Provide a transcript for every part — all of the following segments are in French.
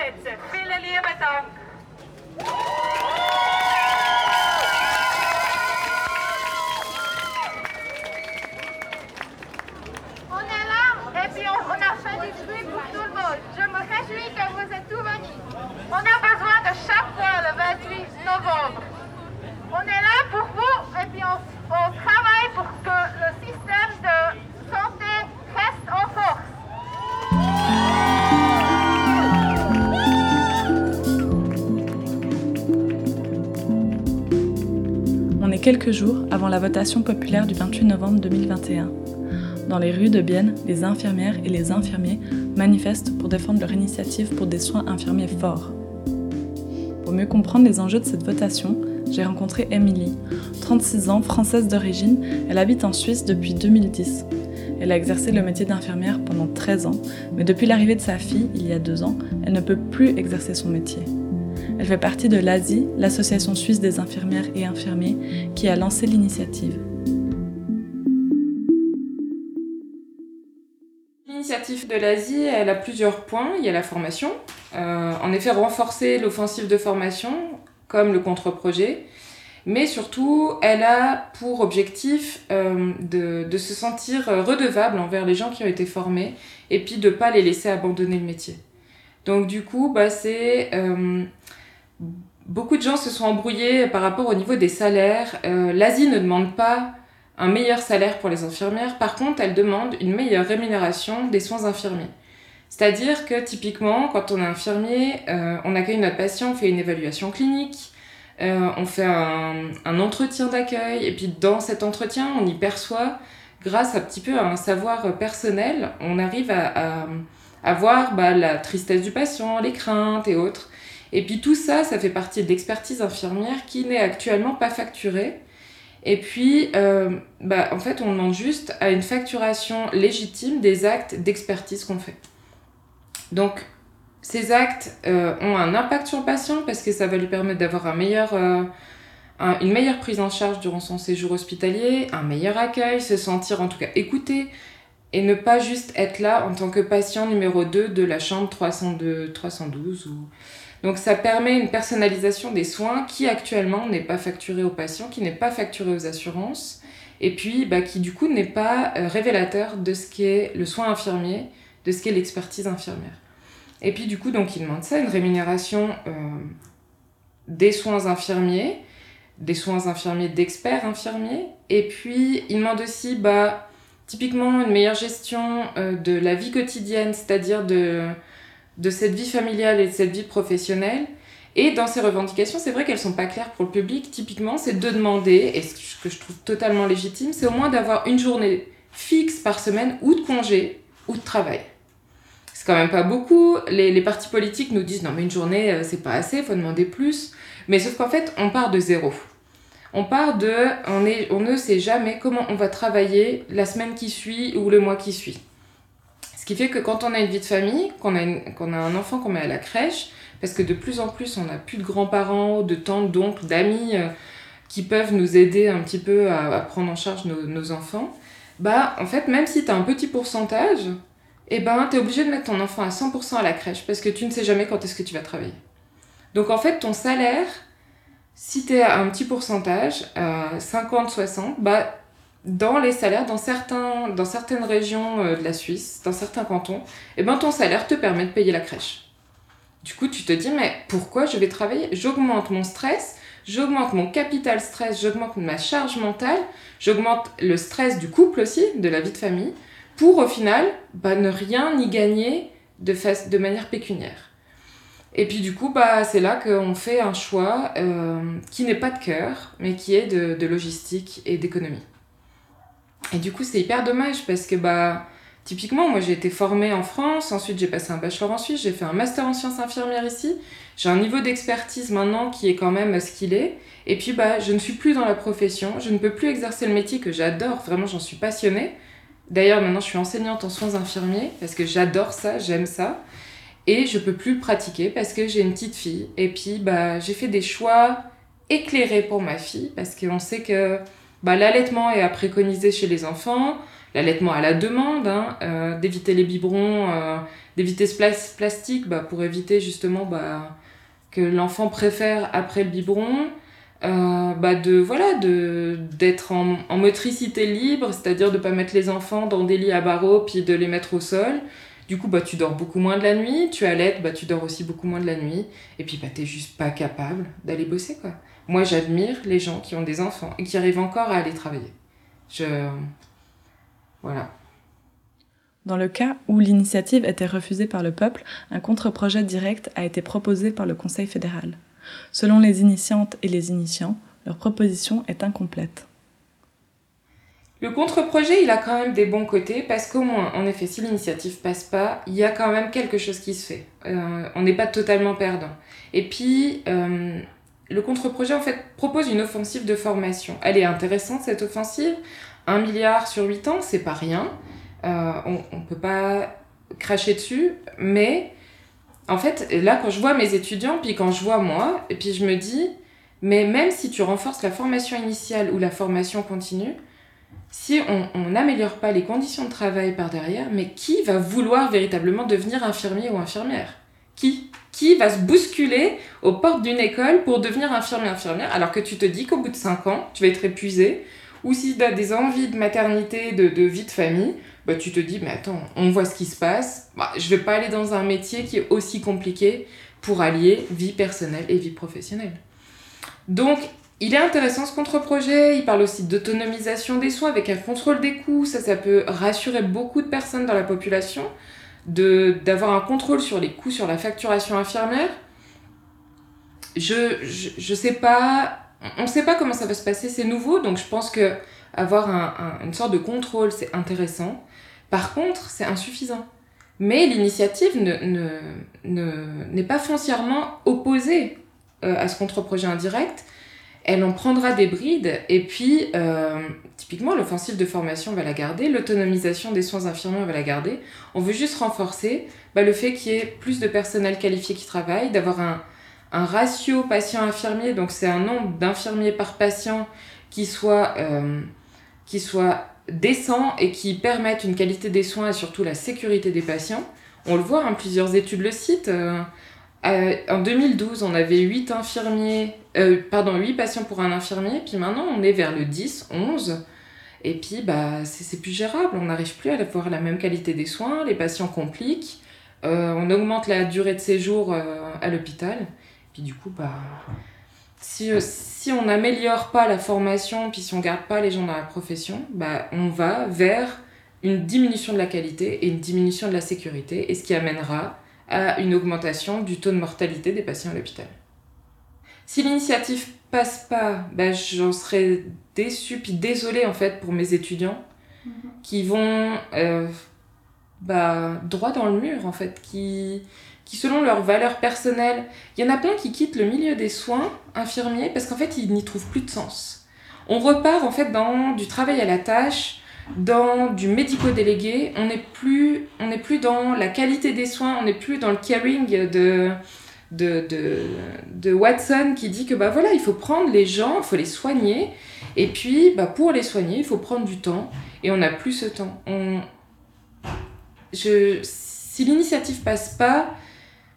Setzen. Vielen lieben Dank. Quelques jours avant la votation populaire du 28 novembre 2021. Dans les rues de Bienne, les infirmières et les infirmiers manifestent pour défendre leur initiative pour des soins infirmiers forts. Pour mieux comprendre les enjeux de cette votation, j'ai rencontré Emily, 36 ans, française d'origine. Elle habite en Suisse depuis 2010. Elle a exercé le métier d'infirmière pendant 13 ans, mais depuis l'arrivée de sa fille, il y a deux ans, elle ne peut plus exercer son métier. Elle fait partie de l'ASI, l'Association suisse des infirmières et infirmiers, qui a lancé l'initiative. L'initiative de l'ASI, elle a plusieurs points. Il y a la formation, euh, en effet renforcer l'offensive de formation, comme le contre-projet, mais surtout, elle a pour objectif euh, de, de, se sentir redevable envers les gens qui ont été formés et puis de ne pas les laisser abandonner le métier. Donc du coup, bah, c'est euh, beaucoup de gens se sont embrouillés par rapport au niveau des salaires. Euh, L'Asie ne demande pas un meilleur salaire pour les infirmières, par contre, elle demande une meilleure rémunération des soins infirmiers. C'est-à-dire que typiquement, quand on est infirmier, euh, on accueille notre patient, on fait une évaluation clinique, euh, on fait un, entretien d'accueil, et puis dans cet entretien, on y perçoit, grâce un petit peu à un savoir personnel, on arrive à, à, voir bah, la tristesse du patient, les craintes et autres. Et puis tout ça, ça fait partie de l'expertise infirmière qui n'est actuellement pas facturée. Et puis, euh, bah, en fait, on demande juste à une facturation légitime des actes d'expertise qu'on fait. Donc, ces actes euh, ont un impact sur le patient parce que ça va lui permettre d'avoir un meilleur, euh, une meilleure prise en charge durant son séjour hospitalier, un meilleur accueil, se sentir en tout cas écouté et ne pas juste être là en tant que patient numéro 2 de la chambre 302, 312 ou donc ça permet une personnalisation des soins qui actuellement n'est pas facturée aux patients, qui n'est pas facturée aux assurances, et puis bah, qui du coup n'est pas euh, révélateur de ce qu'est le soin infirmier, de ce qu'est l'expertise infirmière. Et puis du coup, donc il demande ça, une rémunération euh, des soins infirmiers, des soins infirmiers d'experts infirmiers, et puis il demande aussi bah, typiquement une meilleure gestion euh, de la vie quotidienne, c'est-à-dire de de cette vie familiale et de cette vie professionnelle. Et dans ces revendications, c'est vrai qu'elles sont pas claires pour le public. Typiquement, c'est de demander, et ce que je trouve totalement légitime, c'est au moins d'avoir une journée fixe par semaine ou de congé ou de travail. C'est quand même pas beaucoup. Les, les partis politiques nous disent non mais une journée euh, c'est pas assez, faut demander plus. Mais sauf qu'en fait on part de zéro. On part de, on, on ne sait jamais comment on va travailler la semaine qui suit ou le mois qui suit. Ce qui fait que quand on a une vie de famille, qu'on a, qu'on a un enfant qu'on met à la crèche, parce que de plus en plus on n'a plus de grands-parents, de tantes, d'oncles, d'amis euh, qui peuvent nous aider un petit peu à, prendre en charge nos, nos, enfants, bah en fait même si tu as un petit pourcentage, eh ben tu es obligé de mettre ton enfant à 100% à la crèche parce que tu ne sais jamais quand est-ce que tu vas travailler. Donc en fait ton salaire, si tu es à un petit pourcentage, à 50-60, bah dans les salaires, dans, certains, dans certaines régions euh, de la Suisse, dans certains cantons, eh ben, ton salaire te permet de payer la crèche. Du coup, tu te dis, mais pourquoi je vais travailler? J'augmente mon stress, j'augmente mon capital stress, j'augmente ma charge mentale, j'augmente le stress du couple aussi, de la vie de famille, pour au final bah, ne rien y gagner de, de manière pécuniaire. Et puis du coup, bah, c'est là qu'on fait un choix euh, qui n'est pas de cœur, mais qui est de, de logistique et d'économie. Et du coup, c'est hyper dommage parce que, bah, typiquement, moi j'ai été formée en France, ensuite j'ai passé un bachelor en Suisse, j'ai fait un master en sciences infirmières ici. J'ai un niveau d'expertise maintenant qui est quand même ce qu'il est. Et puis, bah, je ne suis plus dans la profession, je ne peux plus exercer le métier que j'adore, vraiment, j'en suis passionnée. D'ailleurs, maintenant, je suis enseignante en soins infirmiers parce que j'adore ça, j'aime ça. Et je peux plus pratiquer parce que j'ai une petite fille. Et puis, bah, j'ai fait des choix éclairés pour ma fille parce qu'on sait que bah, l'allaitement est à préconiser chez les enfants, l'allaitement à la demande, hein, euh, d'éviter les biberons, euh, d'éviter ce plastique bah, pour éviter justement bah, que l'enfant préfère après le biberon. Euh, bah de voilà de d'être en, en, motricité libre c'est-à-dire de pas mettre les enfants dans des lits à barreaux puis de les mettre au sol du coup, bah, tu dors beaucoup moins de la nuit, tu allaites, bah, tu dors aussi beaucoup moins de la nuit, et puis bah, t'es juste pas capable d'aller bosser, quoi. Moi, j'admire les gens qui ont des enfants et qui arrivent encore à aller travailler. Je... Voilà. Dans le cas où l'initiative était refusée par le peuple, un contre-projet direct a été proposé par le Conseil fédéral. Selon les initiantes et les initiants, leur proposition est incomplète. Le contre-projet, il a quand même des bons côtés parce qu'au moins, en effet, si l'initiative passe pas, il y a quand même quelque chose qui se fait. Euh, on n'est pas totalement perdant. Et puis, euh, le contre-projet, en fait, propose une offensive de formation. Elle est intéressante, cette offensive. Un milliard sur huit ans, c'est pas rien. Euh, on ne peut pas cracher dessus, mais en fait, là, quand je vois mes étudiants, puis quand je vois moi, et puis je me dis, mais même si tu renforces la formation initiale ou la formation continue, si on n'améliore pas les conditions de travail par derrière, mais qui va vouloir véritablement devenir infirmier ou infirmière? Qui? Qui va se bousculer aux portes d'une école pour devenir infirmier infirmière alors que tu te dis qu'au bout de 5 ans, tu vas être épuisé? Ou si tu as des envies de maternité, de, vie de famille, bah, tu te dis, mais attends, on voit ce qui se passe, bah, je vais pas aller dans un métier qui est aussi compliqué pour allier vie personnelle et vie professionnelle. Donc, il est intéressant ce contre-projet, il parle aussi d'autonomisation des soins avec un contrôle des coûts, ça ça peut rassurer beaucoup de personnes dans la population, d'avoir un contrôle sur les coûts, sur la facturation infirmière. Je, je, sais pas, on ne sait pas comment ça va se passer, c'est nouveau, donc je pense que avoir un, une sorte de contrôle, c'est intéressant. Par contre, c'est insuffisant. Mais l'initiative n'est ne, ne, pas foncièrement opposée euh, à ce contre-projet indirect elle en prendra des brides et puis euh, typiquement l'offensive de formation va la garder, l'autonomisation des soins infirmiers va la garder. On veut juste renforcer bah, le fait qu'il y ait plus de personnel qualifié qui travaille, d'avoir un, ratio patient-infirmier, donc c'est un nombre d'infirmiers par patient qui soit, euh, qui soit décent et qui permette une qualité des soins et surtout la sécurité des patients. On le voit, hein, plusieurs études le citent. Euh, euh, en 2012, on avait 8 infirmiers, euh, pardon, 8 patients pour un infirmier, puis maintenant on est vers le 10, 11. Et puis, bah, c'est plus gérable, on n'arrive plus à avoir la même qualité des soins, les patients compliquent, euh, on augmente la durée de séjour à l'hôpital. Puis du coup, bah, si, si on n'améliore pas la formation, puis si on garde pas les gens dans la profession, bah, on va vers une diminution de la qualité et une diminution de la sécurité, et ce qui amènera à une augmentation du taux de mortalité des patients à l'hôpital. Si l'initiative passe pas, ben j'en serais déçue puis désolée en fait pour mes étudiants mhm. qui vont euh, bah, droit dans le mur en fait, qui, qui selon leurs valeurs personnelles, il y en a plein qui quittent le milieu des soins infirmiers parce qu'en fait ils n'y trouvent plus de sens. On repart en fait dans du travail à la tâche, dans du médico-délégué, on n'est plus, plus dans la qualité des soins, on n'est plus dans le caring de, de, de, de, Watson qui dit que bah voilà, il faut prendre les gens, il faut les soigner, et puis bah, pour les soigner, il faut prendre du temps, et on n'a plus ce temps. On... Je... Si l'initiative passe pas,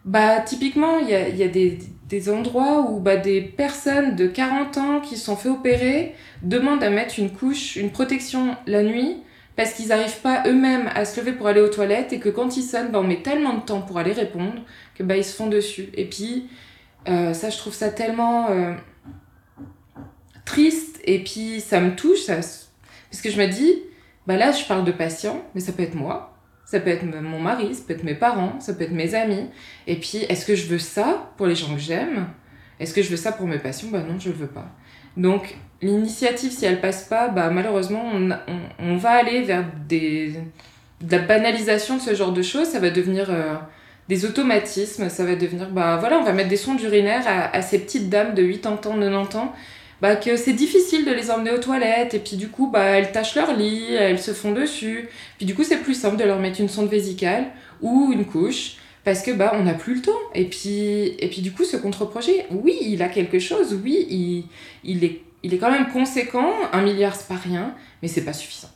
bah typiquement, il y a, y a des, des endroits où bah, des personnes de 40 ans qui sont fait opérer demandent à mettre une couche, une protection la nuit parce qu'ils n'arrivent pas eux-mêmes à se lever pour aller aux toilettes et que quand ils sonnent, bah, on met tellement de temps pour aller répondre que bah, ils se font dessus. Et puis, euh, ça, je trouve ça tellement euh, triste et puis ça me touche ça, parce que je me dis, bah là, je parle de patients, mais ça peut être moi. Ça peut être mon mari, ça peut être mes parents, ça peut être mes amis. Et puis, est-ce que je veux ça pour les gens que j'aime? Est-ce que je veux ça pour mes passions? Bah non, je veux pas. Donc, l'initiative, si elle passe pas, bah malheureusement, on, va aller vers des, de la banalisation de ce genre de choses. Ça va devenir euh, des automatismes. Ça va devenir, bah voilà, on va mettre des sondes urinaires à, à ces petites dames de 80 ans, 90 ans bah, que c'est difficile de les emmener aux toilettes et puis du coup bah, elles tachent leur lit, elles se font dessus. Puis du coup c'est plus simple de leur mettre une sonde vésicale ou une couche parce que bah on n'a plus le temps. Et puis, et puis du coup, ce contre-projet, oui, il a quelque chose, oui, il, il, est, il est quand même conséquent, un milliard c'est pas rien, mais c'est pas suffisant.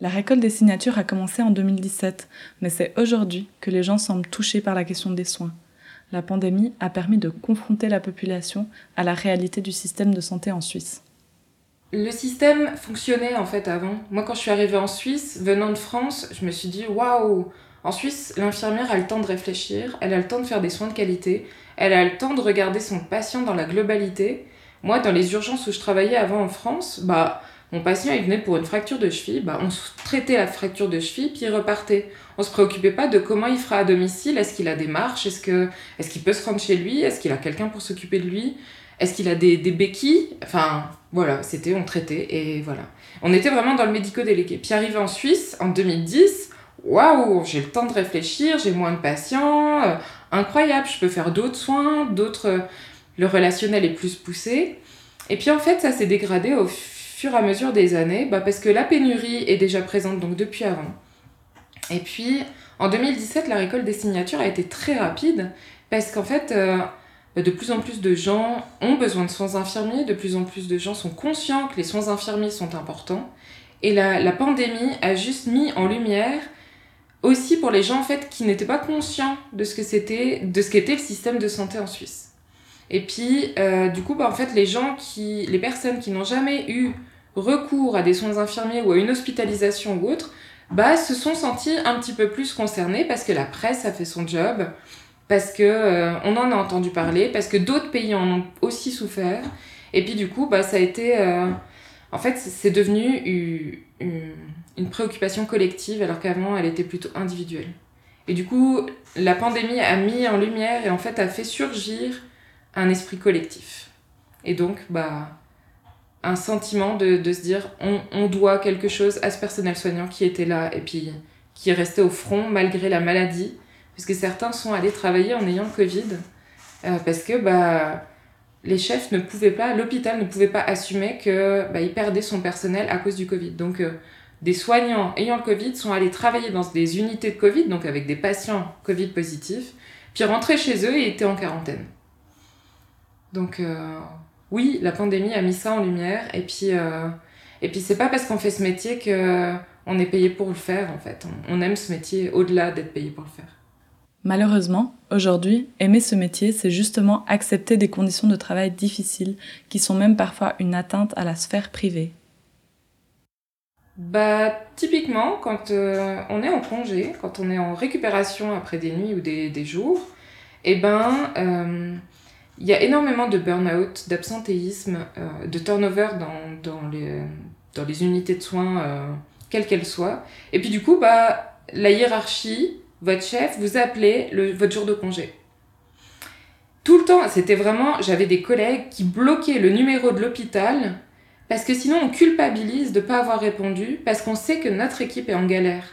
La récolte des signatures a commencé en 2017, mais c'est aujourd'hui que les gens semblent touchés par la question des soins. La pandémie a permis de confronter la population à la réalité du système de santé en Suisse. Le système fonctionnait en fait avant. Moi, quand je suis arrivée en Suisse, venant de France, je me suis dit waouh, en Suisse, l'infirmière a le temps de réfléchir, elle a le temps de faire des soins de qualité, elle a le temps de regarder son patient dans la globalité. Moi, dans les urgences où je travaillais avant en France, bah, mon patient, il venait pour une fracture de cheville, bah, on traitait la fracture de cheville, puis il repartait. On se préoccupait pas de comment il fera à domicile, est-ce qu'il a des marches, est-ce est-ce qu'il peut se rendre chez lui, est-ce qu'il a quelqu'un pour s'occuper de lui, est-ce qu'il a des, des béquilles, enfin voilà, c'était on traitait et voilà. On était vraiment dans le médico-délégué. Puis arrivé en Suisse en 2010, waouh, j'ai le temps de réfléchir, j'ai moins de patients, euh, incroyable, je peux faire d'autres soins, d'autres. Euh, le relationnel est plus poussé. Et puis en fait, ça s'est dégradé au fur et à mesure des années, bah, parce que la pénurie est déjà présente donc depuis avant. Et puis en 2017, la récolte des signatures a été très rapide, parce qu'en fait, euh, de plus en plus de gens ont besoin de soins infirmiers, de plus en plus de gens sont conscients que les soins infirmiers sont importants. Et la, la pandémie a juste mis en lumière aussi pour les gens en fait qui n'étaient pas conscients de ce que c'était de ce qu'était le système de santé en Suisse et puis euh, du coup bah, en fait les gens qui les personnes qui n'ont jamais eu recours à des soins infirmiers ou à une hospitalisation ou autre bah se sont sentis un petit peu plus concernés parce que la presse a fait son job parce que euh, on en a entendu parler parce que d'autres pays en ont aussi souffert et puis du coup bah ça a été euh, en fait c'est devenu une une préoccupation collective alors qu'avant elle était plutôt individuelle. Et du coup, la pandémie a mis en lumière et en fait a fait surgir un esprit collectif. Et donc, bah, un sentiment de, de se dire on, on, doit quelque chose à ce personnel soignant qui était là et puis qui est resté au front malgré la maladie, puisque certains sont allés travailler en ayant le Covid, euh, parce que bah, les chefs ne pouvaient pas, l'hôpital ne pouvait pas assumer que bah, il perdait son personnel à cause du Covid. Donc, euh, des soignants ayant le Covid sont allés travailler dans des unités de Covid, donc avec des patients Covid positifs, puis rentraient chez eux et étaient en quarantaine. Donc euh, oui, la pandémie a mis ça en lumière, et puis, euh, et puis c'est pas parce qu'on fait ce métier que on est payé pour le faire en fait. On, aime ce métier au-delà d'être payé pour le faire. Malheureusement, aujourd'hui, aimer ce métier, c'est justement accepter des conditions de travail difficiles qui sont même parfois une atteinte à la sphère privée bah, typiquement, quand euh, on est en congé, quand on est en récupération après des nuits ou des, des jours, eh ben, euh, il y a énormément de burn-out, d'absentéisme, euh, de turnover dans, dans, les, dans les unités de soins, quelles qu'elles soient. Et puis du coup, bah, la hiérarchie, votre chef, vous appelez le, votre jour de congé. Tout le temps, c'était vraiment, j'avais des collègues qui bloquaient le numéro de l'hôpital parce que sinon, on culpabilise de ne pas avoir répondu parce qu'on sait que notre équipe est en galère.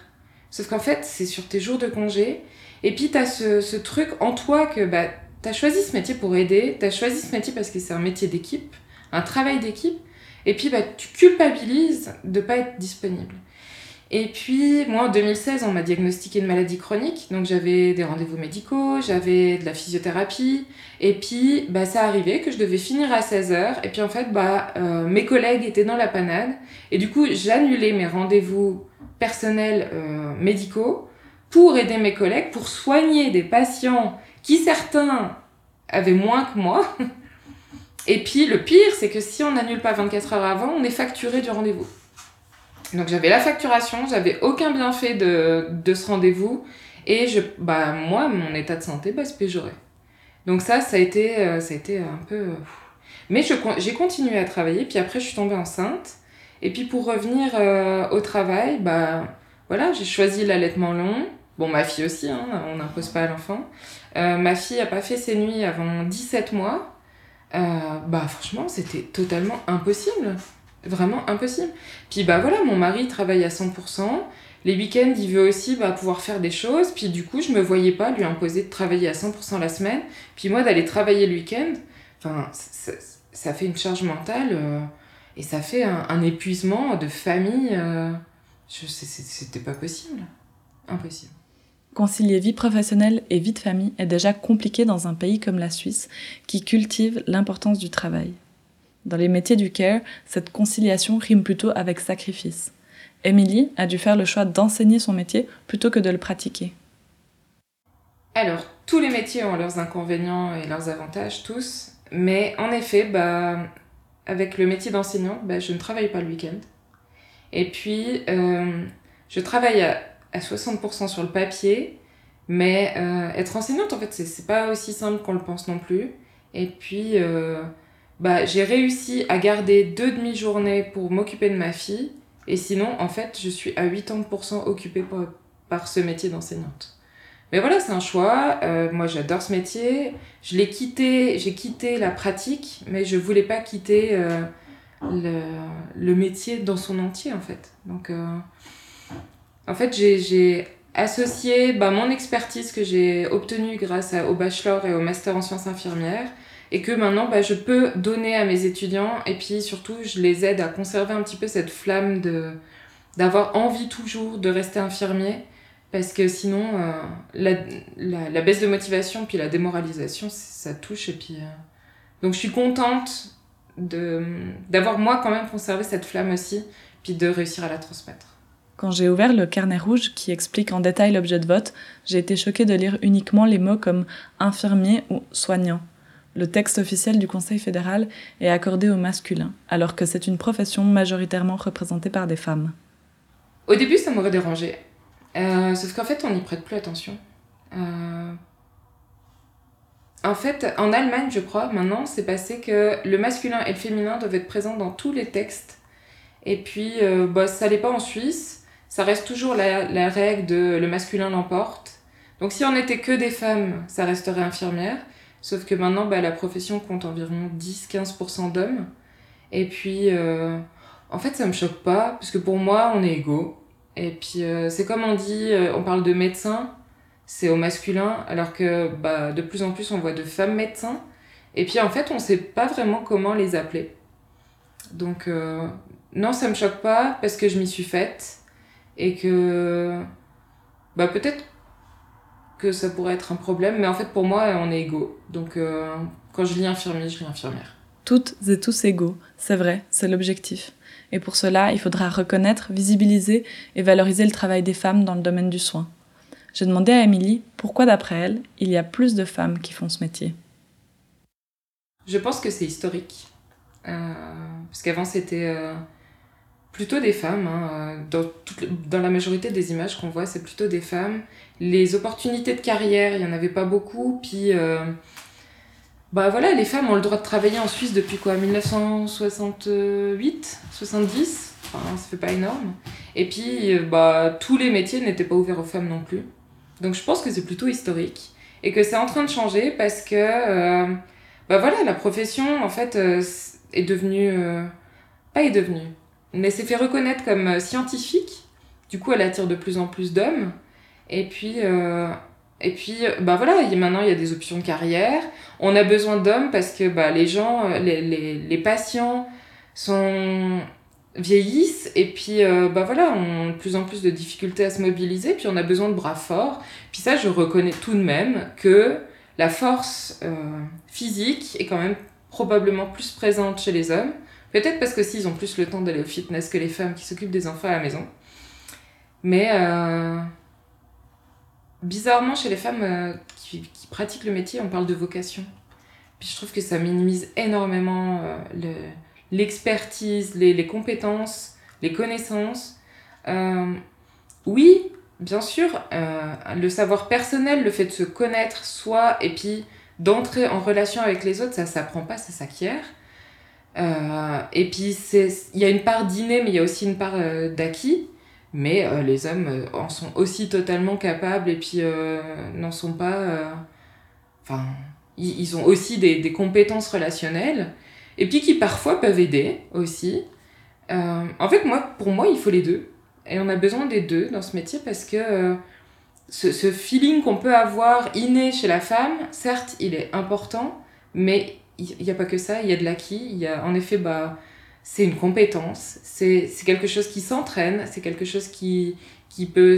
Sauf qu'en fait, c'est sur tes jours de congé. Et puis, tu as ce, ce, truc en toi que bah, tu as choisi ce métier pour aider, tu as choisi ce métier parce que c'est un métier d'équipe, un travail d'équipe. Et puis, bah, tu culpabilises de pas être disponible. Et puis, moi, en 2016, on m'a diagnostiqué une maladie chronique. Donc, j'avais des rendez-vous médicaux, j'avais de la physiothérapie. Et puis, bah, ça arrivait que je devais finir à 16h. Et puis, en fait, bah, euh, mes collègues étaient dans la panade. Et du coup, j'annulais mes rendez-vous personnels euh, médicaux pour aider mes collègues, pour soigner des patients qui, certains, avaient moins que moi. Et puis, le pire, c'est que si on n'annule pas 24 heures avant, on est facturé du rendez-vous. Donc j'avais la facturation, j'avais aucun bienfait de, de ce rendez-vous et je, bah, moi, mon état de santé bah, se péjorait. Donc ça, ça a été, euh, ça a été un peu... Mais j'ai continué à travailler, puis après je suis tombée enceinte. Et puis pour revenir euh, au travail, bah voilà, j'ai choisi l'allaitement long. Bon, ma fille aussi, hein, on n'impose pas à l'enfant. ma fille n'a pas fait ses nuits avant 17 mois. bah franchement, c'était totalement impossible. Vraiment impossible. Puis bah voilà, mon mari travaille à 100%. Les week-ends, il veut aussi bah, pouvoir faire des choses. Puis du coup, je me voyais pas lui imposer de travailler à 100% la semaine. Puis moi, d'aller travailler le week-end, enfin, ça, fait une charge mentale euh, et ça fait un, un épuisement de famille. Euh, c'était pas possible. Impossible. Concilier vie professionnelle et vie de famille est déjà compliqué dans un pays comme la Suisse, qui cultive l'importance du travail. Dans les métiers du care, cette conciliation rime plutôt avec sacrifice. Émilie a dû faire le choix d'enseigner son métier plutôt que de le pratiquer. Alors, tous les métiers ont leurs inconvénients et leurs avantages, tous. Mais en effet, bah, avec le métier d'enseignant, bah, je ne travaille pas le week-end. Et puis, euh, je travaille à, 60% sur le papier, mais euh, être enseignante, en fait, c'est pas aussi simple qu'on le pense non plus. Et puis, euh, bah, j'ai réussi à garder deux demi-journées pour m'occuper de ma fille. Et sinon, en fait, je suis à 80% occupée par, par ce métier d'enseignante. Mais voilà, c'est un choix. Euh, moi, j'adore ce métier. Je l'ai quitté, j'ai quitté la pratique, mais je voulais pas quitter le, le, métier dans son entier, en fait. Donc, en fait, j'ai associé bah, mon expertise que j'ai obtenue grâce au bachelor et au master en sciences infirmières et que maintenant bah, je peux donner à mes étudiants et puis surtout je les aide à conserver un petit peu cette flamme de d'avoir envie toujours de rester infirmier parce que sinon, euh, la, la, la, baisse de motivation puis la démoralisation, ça touche. Et puis, euh, Donc je suis contente d'avoir moi quand même conservé cette flamme aussi, puis de réussir à la transmettre. Quand j'ai ouvert le carnet rouge qui explique en détail l'objet de vote, j'ai été choquée de lire uniquement les mots comme infirmier ou soignant. Le texte officiel du Conseil fédéral est accordé au masculin, alors que c'est une profession majoritairement représentée par des femmes. Au début, ça m'aurait dérangé. Euh, sauf qu'en fait, on n'y prête plus attention. Euh... En fait, en Allemagne, je crois, maintenant, c'est passé que le masculin et le féminin doivent être présents dans tous les textes. Et puis, euh, bah, ça n'est pas en Suisse. Ça reste toujours la, la règle de le masculin l'emporte. Donc, si on n'était que des femmes, ça resterait infirmière. Sauf que maintenant, bah, la profession compte environ 10-15% d'hommes. Et puis, euh, en fait, ça me choque pas, parce que pour moi, on est égaux. Et puis, euh, c'est comme on dit, euh, on parle de médecin, c'est au masculin, alors que bah, de plus en plus, on voit de femmes médecins. Et puis, en fait, on sait pas vraiment comment les appeler. Donc, non, ça me choque pas, parce que je m'y suis faite. Et que, bah, peut-être que ça pourrait être un problème, mais en fait, pour moi, on est égaux. Donc, quand je lis infirmier, je lis infirmière. Toutes et tous égaux, c'est vrai, c'est l'objectif. Et pour cela, il faudra reconnaître, visibiliser et valoriser le travail des femmes dans le domaine du soin. J'ai demandé à Émilie pourquoi, d'après elle, il y a plus de femmes qui font ce métier? Je pense que c'est historique. Euh, parce qu'avant, c'était euh, plutôt des femmes. Hein, dans, dans, la majorité des images qu'on voit, c'est plutôt des femmes. Les opportunités de carrière, il n'y en avait pas beaucoup. Puis. Euh, bah voilà, les femmes ont le droit de travailler en Suisse depuis quoi 1968 70 Enfin, ça fait pas énorme. Et puis, bah, tous les métiers n'étaient pas ouverts aux femmes non plus. Donc je pense que c'est plutôt historique. Et que c'est en train de changer parce que, euh, bah voilà, la profession, en fait, euh, est devenue... pas est devenue, mais s'est fait reconnaître comme scientifique. Du coup, elle attire de plus en plus d'hommes. Et puis, et puis, bah voilà, maintenant il y a des options de carrière. On a besoin d'hommes parce que bah, les gens, euh, les, patients sont vieillissent et puis euh, bah voilà ont de plus en plus de difficultés à se mobiliser puis on a besoin de bras forts puis ça je reconnais tout de même que la force euh, physique est quand même probablement plus présente chez les hommes peut-être parce que s'ils ont plus le temps d'aller au fitness que les femmes qui s'occupent des enfants à la maison mais euh, bizarrement, chez les femmes euh, qui, pratiquent le métier, on parle de vocation. Puis je trouve que ça minimise énormément euh, l'expertise, les, les, compétences, les connaissances. Oui, bien sûr, le savoir personnel, le fait de se connaître soi et puis d'entrer en relation avec les autres, ça s'apprend pas, ça s'acquiert. Euh, et puis il y a une part d'inné, mais il y a aussi une part d'acquis. Mais euh, les hommes euh, en sont aussi totalement capables et puis euh, n'en sont pas enfin ils, ont aussi des, des, compétences relationnelles et puis qui parfois peuvent aider aussi. En fait moi pour moi il faut les deux. Et on a besoin des deux dans ce métier parce que ce, ce feeling qu'on peut avoir inné chez la femme certes il est important mais il n'y a pas que ça il y a de l'acquis il y a en effet bah c'est une compétence, c'est quelque chose qui s'entraîne, c'est quelque chose qui, qui peut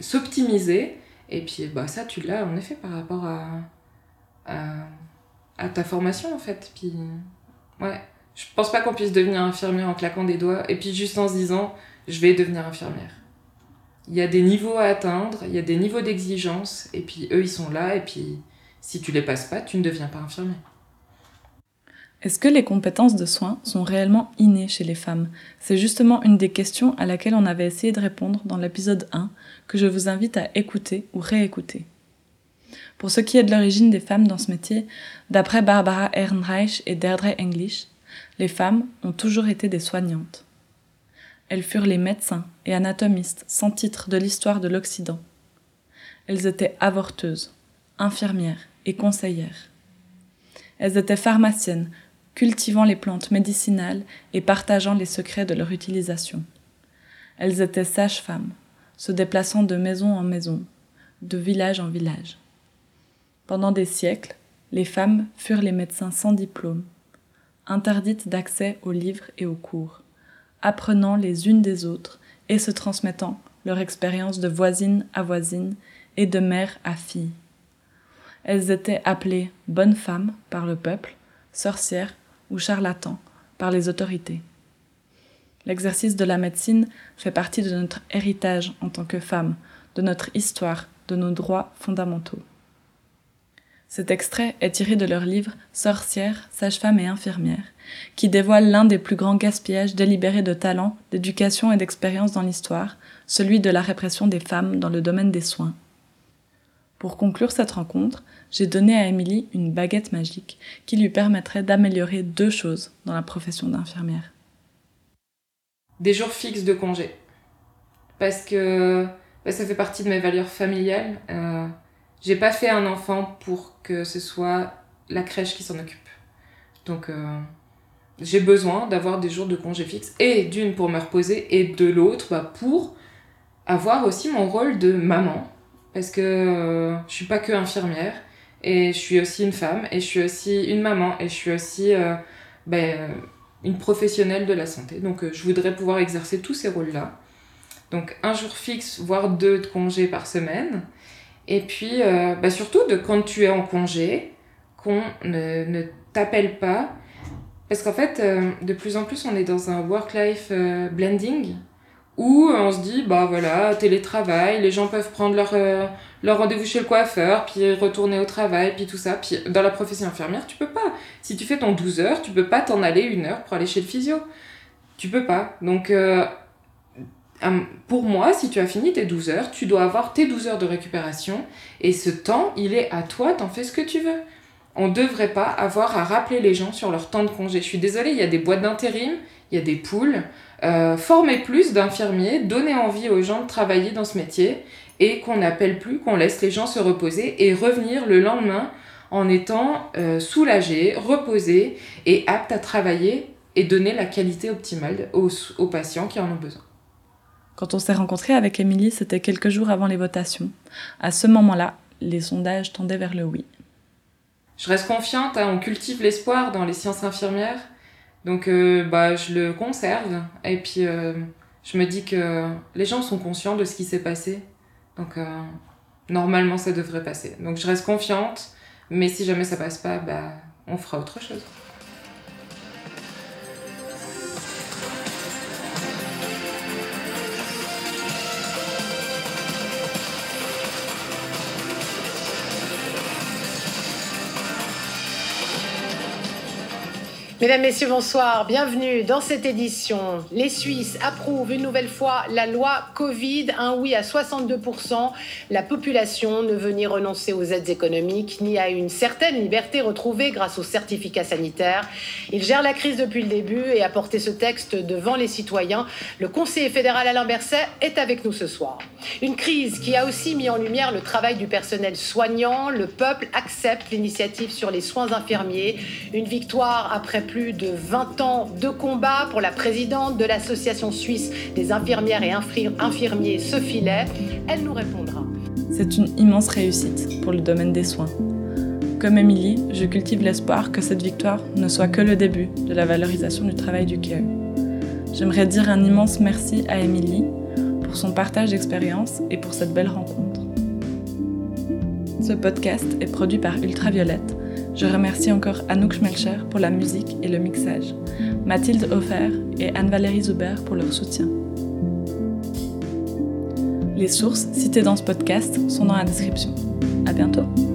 s'optimiser. Et puis bah, ça, tu l'as en effet par rapport à, à, ta formation en fait. Puis ouais, je pense pas qu'on puisse devenir infirmière en claquant des doigts et puis juste en se disant je vais devenir infirmière. Il y a des niveaux à atteindre, il y a des niveaux d'exigence et puis eux ils sont là et puis si tu les passes pas, tu ne deviens pas infirmière. Est-ce que les compétences de soins sont réellement innées chez les femmes? C'est justement une des questions à laquelle on avait essayé de répondre dans l'épisode 1, que je vous invite à écouter ou réécouter. Pour ce qui est de l'origine des femmes dans ce métier, d'après Barbara Ehrenreich et Deirdre English, les femmes ont toujours été des soignantes. Elles furent les médecins et anatomistes sans titre de l'histoire de l'Occident. Elles étaient avorteuses, infirmières et conseillères. Elles étaient pharmaciennes, cultivant les plantes médicinales et partageant les secrets de leur utilisation. Elles étaient sages-femmes, se déplaçant de maison en maison, de village en village. Pendant des siècles, les femmes furent les médecins sans diplôme, interdites d'accès aux livres et aux cours, apprenant les unes des autres et se transmettant leur expérience de voisine à voisine et de mère à fille. Elles étaient appelées bonnes femmes par le peuple, sorcières ou charlatans par les autorités. L'exercice de la médecine fait partie de notre héritage en tant que femme, de notre histoire, de nos droits fondamentaux. Cet extrait est tiré de leur livre Sorcières, sages-femmes et infirmières, qui dévoile l'un des plus grands gaspillages délibérés de talent, d'éducation et d'expérience dans l'histoire, celui de la répression des femmes dans le domaine des soins. Pour conclure cette rencontre, j'ai donné à Émilie une baguette magique qui lui permettrait d'améliorer deux choses dans la profession d'infirmière. Des jours fixes de congé. Parce que bah, ça fait partie de mes valeurs familiales. Euh, j'ai pas fait un enfant pour que ce soit la crèche qui s'en occupe. Donc euh, j'ai besoin d'avoir des jours de congé fixes. Et d'une pour me reposer et de l'autre bah, pour avoir aussi mon rôle de maman parce que euh, je suis pas que infirmière et je suis aussi une femme et je suis aussi une maman et je suis aussi euh, ben, euh, une professionnelle de la santé. Donc je voudrais pouvoir exercer tous ces rôles-là. Donc un jour fixe, voire deux de congés par semaine. Et puis ben, surtout de quand tu es en congé, qu'on ne, ne t'appelle pas. Parce qu'en fait, de plus en plus, on est dans un work-life blending où on se dit, bah voilà, télétravail, les gens peuvent prendre leur, euh, leur rendez-vous chez le coiffeur, puis retourner au travail, puis tout ça. Puis dans la profession infirmière, tu peux pas. Si tu fais ton 12 heures, tu peux pas t'en aller une heure pour aller chez le physio. Tu peux pas. Donc, euh, pour moi, si tu as fini tes 12 heures, tu dois avoir tes 12 heures de récupération. Et ce temps, il est à toi, t'en fais ce que tu veux. On devrait pas avoir à rappeler les gens sur leur temps de congé. Je suis désolée, il y a des boîtes d'intérim, il y a des poules. Euh, former plus d'infirmiers, donner envie aux gens de travailler dans ce métier et qu'on n'appelle plus, qu'on laisse les gens se reposer et revenir le lendemain en étant euh, soulagés, reposés et aptes à travailler et donner la qualité optimale aux, aux patients qui en ont besoin. Quand on s'est rencontré avec Émilie, c'était quelques jours avant les votations. À ce moment-là, les sondages tendaient vers le oui. Je reste confiante, hein, on cultive l'espoir dans les sciences infirmières. Donc euh, bah, je le conserve et puis euh, je me dis que les gens sont conscients de ce qui s'est passé. Donc euh, normalement ça devrait passer. Donc je reste confiante, mais si jamais ça passe pas, bah, on fera autre chose. Mesdames, Messieurs, bonsoir. Bienvenue dans cette édition. Les Suisses approuvent une nouvelle fois la loi Covid. Un oui à 62%. La population ne veut ni renoncer aux aides économiques, ni à une certaine liberté retrouvée grâce aux certificats sanitaires. Il gère la crise depuis le début et a porté ce texte devant les citoyens. Le conseiller fédéral Alain Berset est avec nous ce soir. Une crise qui a aussi mis en lumière le travail du personnel soignant. Le peuple accepte l'initiative sur les soins infirmiers. Une victoire après plus de 20 ans de combat pour la présidente de l'Association suisse des infirmières et infirmiers, Sophie Lay. Elle nous répondra. C'est une immense réussite pour le domaine des soins. Comme Émilie, je cultive l'espoir que cette victoire ne soit que le début de la valorisation du travail du CAE. J'aimerais dire un immense merci à Émilie pour son partage d'expérience et pour cette belle rencontre. Ce podcast est produit par Ultraviolette. Je remercie encore Anouk Schmelcher pour la musique et le mixage, Mathilde Hofer et Anne-Valérie Zuber pour leur soutien. Les sources citées dans ce podcast sont dans la description. À bientôt!